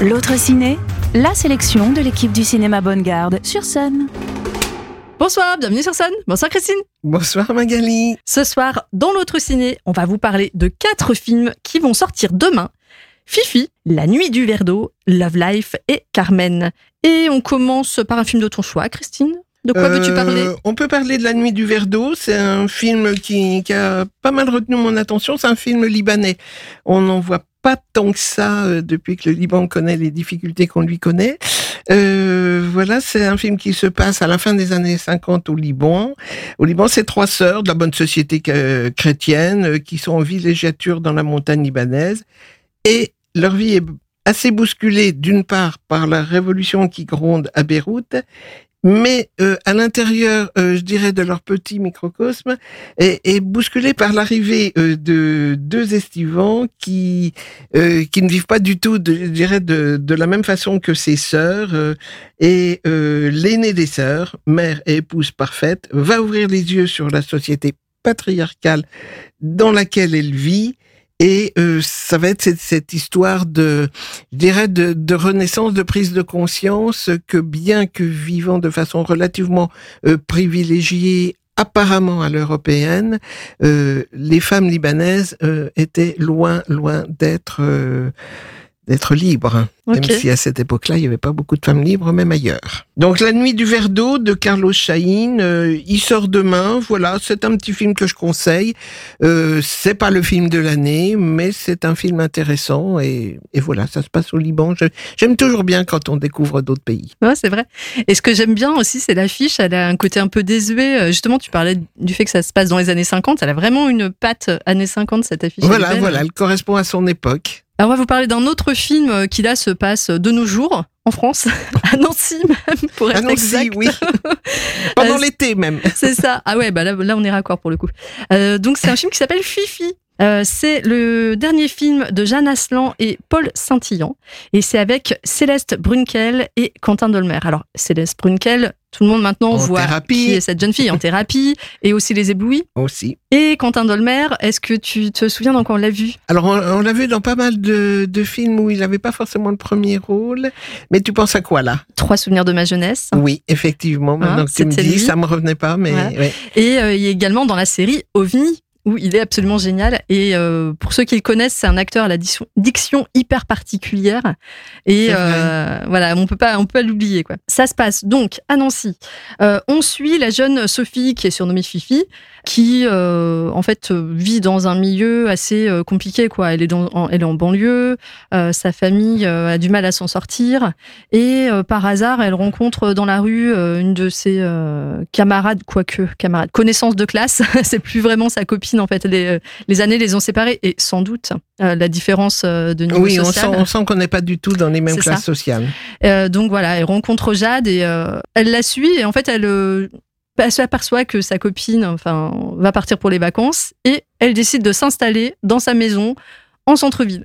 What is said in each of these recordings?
L'autre ciné, la sélection de l'équipe du cinéma Bonne Garde sur scène. Bonsoir, bienvenue sur scène. Bonsoir Christine. Bonsoir Magali. Ce soir, dans l'autre ciné, on va vous parler de quatre films qui vont sortir demain. Fifi, La nuit du verre d'eau, Love Life et Carmen. Et on commence par un film de ton choix, Christine. De quoi veux-tu Euh, parler? On peut parler de La Nuit du verre d'eau. C'est un film qui, qui a pas mal retenu mon attention. C'est un film libanais. On n'en voit pas tant que ça euh, depuis que le Liban connaît les difficultés qu'on lui connaît. Euh, voilà, c'est un film qui se passe à la fin des années 50 au Liban. Au Liban, c'est trois sœurs de la bonne société chrétienne qui sont en villégiature dans la montagne libanaise. Et leur vie est assez bousculée, d'une part, par la révolution qui gronde à Beyrouth, mais euh, à l'intérieur, euh, je dirais, de leur petit microcosme, est, est bousculée par l'arrivée euh, de deux estivants qui euh, qui ne vivent pas du tout, de, je dirais, de, de la même façon que ses sœurs. euh, et euh, l'aînée des sœurs, mère et épouse parfaite, va ouvrir les yeux sur la société patriarcale dans laquelle elle vit. Et euh, ça va être cette, cette histoire de, je dirais, de, de renaissance, de prise de conscience que bien que vivant de façon relativement euh, privilégiée, apparemment à l'européenne, euh, les femmes libanaises euh, étaient loin, loin d'être euh, d'être libres. Ok. Même si à cette époque-là, il n'y avait pas beaucoup de femmes libres, même ailleurs. Donc, La nuit du verre d'eau de Carlos Chahin, euh, il sort demain. Voilà, c'est un petit film que je conseille. Euh, c'est pas le film de l'année, mais c'est un film intéressant. Et, et voilà, ça se passe au Liban. J'aime toujours bien quand on découvre d'autres pays. Ouais, c'est vrai. Et ce que j'aime bien aussi, c'est l'affiche. Elle a un côté un peu désuet. Euh, Justement, tu parlais du fait que ça se passe dans les années 50. Elle a vraiment une patte années 50, cette affiche. Voilà, voilà, elle correspond à son époque. Alors, on va vous parler d'un autre film euh, qui là se passe de nos jours en France, à Nancy même, pour être exact. si, oui. Pendant Euh, l'été même. C'est ça. Ah ouais, bah là, là on est raccord pour le coup. Euh, donc c'est un film qui s'appelle Fifi. Euh, c'est le dernier film de Jeanne Aslan et Paul Saint-Illan. Et c'est avec Céleste Brunkel et Quentin Dolmer. Alors, Céleste Brunkel, tout le monde maintenant En voit thérapie. qui est cette jeune fille en thérapie et aussi les éblouis. Aussi. Et Quentin Dolmer, est-ce que tu te souviens dans quoi on l'a vu? Alors, on, on l'a vu dans pas mal de, de films où il n'avait pas forcément le premier rôle. Mais tu penses à quoi là? Trois souvenirs de ma jeunesse. Oui, effectivement. Maintenant Hein, que tu me dis, lui. ça me revenait pas, mais ouais. Et euh, il est également dans la série OVNI, où il est absolument génial. Et euh, pour ceux qui le connaissent, c'est un acteur à la diction, diction hyper particulière. Et euh, voilà, on peut pas, on peut pas l'oublier quoi. Ça se passe donc à Nancy. Euh, on suit la jeune Sophie qui est surnommée Fifi, qui en fait vit dans un milieu assez compliqué quoi. Elle est dans, en, elle est en banlieue, sa famille a du mal à s'en sortir. Et par hasard, elle rencontre dans la rue une de ses camarades, quoique camarades, connaissances de classe. c'est plus vraiment sa copine en fait. Les, euh, les années les ont séparés et sans doute euh, la différence euh, de niveau Oui, on sent, social. on sent qu'on n'est pas du tout dans les mêmes classes ça. sociales. Euh, donc voilà, elle rencontre Jade et euh, elle la suit et en fait elle, elle s'aperçoit que sa copine, enfin, va partir pour les vacances et elle décide de s'installer dans sa maison en centre-ville.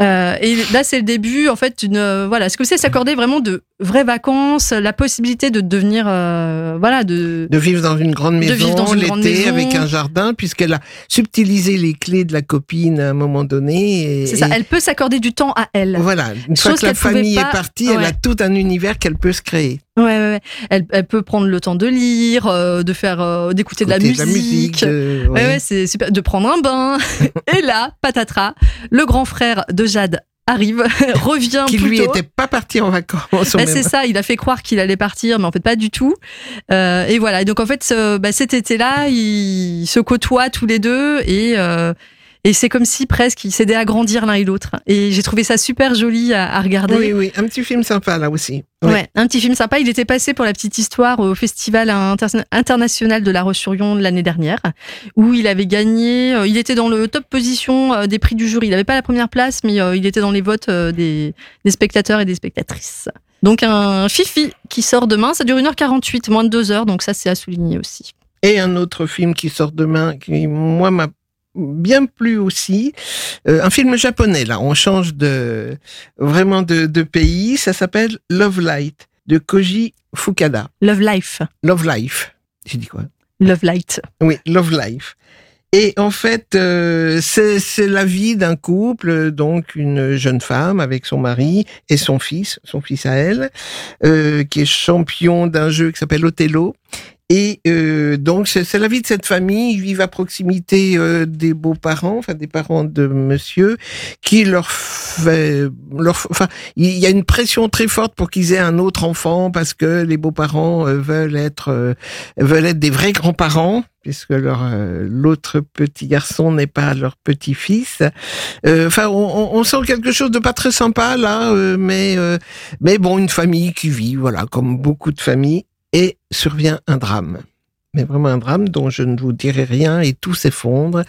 Euh, et là, c'est le début, en fait, d'une euh, voilà, ce que c'est s'accorder vraiment de vraies vacances, la possibilité de devenir, euh, voilà, de De vivre dans une grande De maison l'été avec un jardin, puisqu'elle a subtilisé les clés de la copine à un moment donné. c'est ça, elle peut s'accorder du temps à elle. Voilà, une fois que la famille est partie, elle a tout un univers qu'elle peut se créer. Ouais, ouais, ouais. Elle, elle peut prendre le temps de lire, euh, de faire, euh, d'écouter de la musique. de- Ouais, ouais, c'est super. De prendre un bain. Et là, patatras, le grand frère de Jade arrive, revient Qui lui était pas parti en vacances. Bah, c'est ça, il a fait croire qu'il allait partir, mais en fait pas du tout. Euh, et voilà. Et donc en fait, ce- bah, cet été-là, ils se côtoient tous les deux et euh, et c'est comme si presque ils s'aidaient à grandir l'un et l'autre. Et j'ai trouvé ça super joli à, à regarder. Oui, oui, un petit film sympa là aussi. Oui. Ouais, un petit film sympa. Il était passé pour la petite histoire au Festival inter- international de la Roche-sur-Yon l'année dernière, où il avait gagné. euh, Il était dans le top position euh, des prix du jury. Il n'avait pas la première place, mais euh, il était dans les votes des, des spectateurs et des spectatrices. Donc un Fifi qui sort demain. Ça dure 1h48, moins de 2 heures, donc ça c'est à souligner aussi. Et un autre film qui sort demain, qui moi m'a bien plu aussi, Euh, un film japonais là. On change de vraiment de, de pays. Ça s'appelle Love Light de Koji Fukada. Love Life. Love Life. J'ai dit quoi? Love Light. Oui, Love Life. Et en fait, euh, c'est c'est la vie d'un couple, donc une jeune femme avec son mari et son fils, son fils à elle, euh, qui est champion d'un jeu qui s'appelle Othello. Et euh, donc c'est la vie de cette famille. Ils vivent à proximité euh, des beaux-parents, enfin des parents de Monsieur, qui leur fait, leur, enfin il y a une pression très forte pour qu'ils aient un autre enfant parce que les beaux-parents euh, veulent être euh, veulent être des vrais grands-parents puisque leur euh, l'autre petit garçon n'est pas leur petit-fils. Enfin, on, on- sent quelque chose de pas très sympa là, mais mais bon, une famille qui vit, voilà, comme beaucoup de familles, et survient un drame. Mais vraiment un drame dont je ne vous dirai rien et tout s'effondre.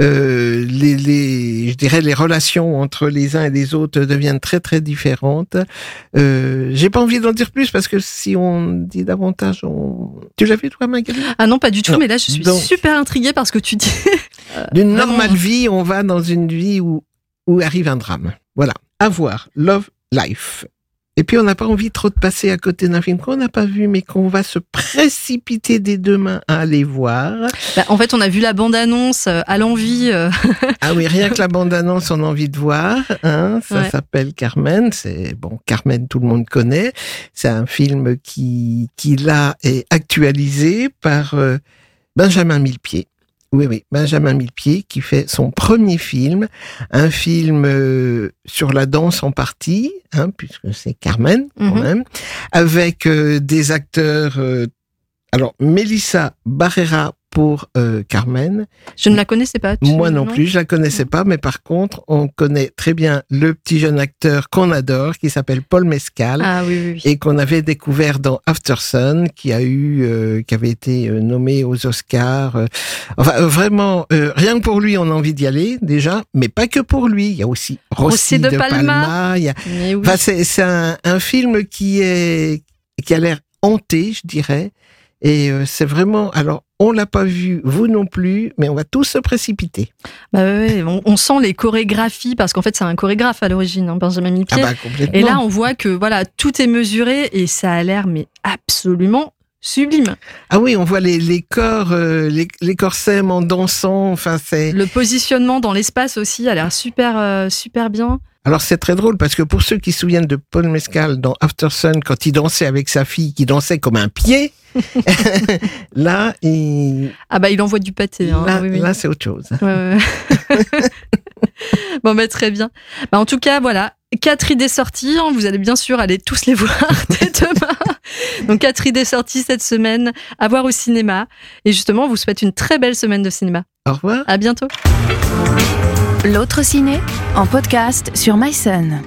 Euh, les, les, je dirais les relations entre les uns et les autres deviennent très très différentes. Euh, J'ai pas envie d'en dire plus parce que si on dit davantage, on... tu l'as vu toi, Magali? Ah non, pas du tout, Non. mais là je suis Donc- super intriguée par ce que tu dis. D'une vraiment. normale vie, on va dans une vie où, où arrive un drame. Voilà. À voir. Love Life. Et puis, on n'a pas envie trop de passer à côté d'un film qu'on n'a pas vu, mais qu'on va se précipiter des deux mains à aller voir. Bah, en fait, on a vu la bande-annonce euh, à l'envie. euh, Ah oui, rien que la bande-annonce, on a envie de voir. Hein, ça Ouais. s'appelle Carmen. C'est bon, Carmen, tout le monde connaît. C'est un film qui, qui là est actualisé par euh, Benjamin Millepied. Oui, oui, Benjamin Millepied qui fait son premier film, un film euh, sur la danse en partie, hein, puisque c'est Carmen quand Mhm. même, avec euh, des acteurs. euh, alors, Melissa Barrera pour euh, Carmen, Je ne la connaissais pas. moi non, plus, je la connaissais pas, mais par contre, on connaît très bien le petit jeune acteur qu'on adore, qui s'appelle Paul Mescal. Ah oui, oui, oui. Et qu'on avait découvert dans After Sun, qui a eu, euh, qui avait été euh, nommé aux Oscars. enfin, vraiment, euh, rien que pour lui, on a envie d'y aller déjà, mais pas que pour lui. Il y a aussi Rossi, Rossi de de, Palma. Palma. a-. Enfin, c'est c'est un, un film qui est qui a l'air hanté, je dirais. Et euh, c'est vraiment. Alors, on l'a pas vu, vous non plus, mais on va tous se précipiter. Bah ouais, on, on sent les chorégraphies parce qu'en fait c'est un chorégraphe à l'origine, hein, Benjamin Ah Millepied. bah complètement. et là on voit que voilà tout est mesuré et ça a l'air mais absolument sublime. Ah oui, on voit les, les corps, euh, les, les corps en dansant. Enfin, c'est. Le positionnement dans l'espace aussi a l'air super euh, super bien. Alors c'est très drôle parce que pour ceux qui se souviennent de Paul Mescal dans After Sun, quand il dansait avec sa fille, qui dansait comme un pied, là, il, Ah bah il envoie du pâté. Hein. là, oui, oui. là, c'est autre chose. Ouais, ouais, ouais. bon, bah, très bien. Bah, en tout cas, voilà. Quatre idées sorties. hein. Vous allez bien sûr aller tous les voir dès demain. Donc, quatre idées sorties cette semaine à voir au cinéma. Et justement, on vous souhaite une très belle semaine de cinéma. Au revoir. À bientôt. L'autre ciné en podcast sur MySun.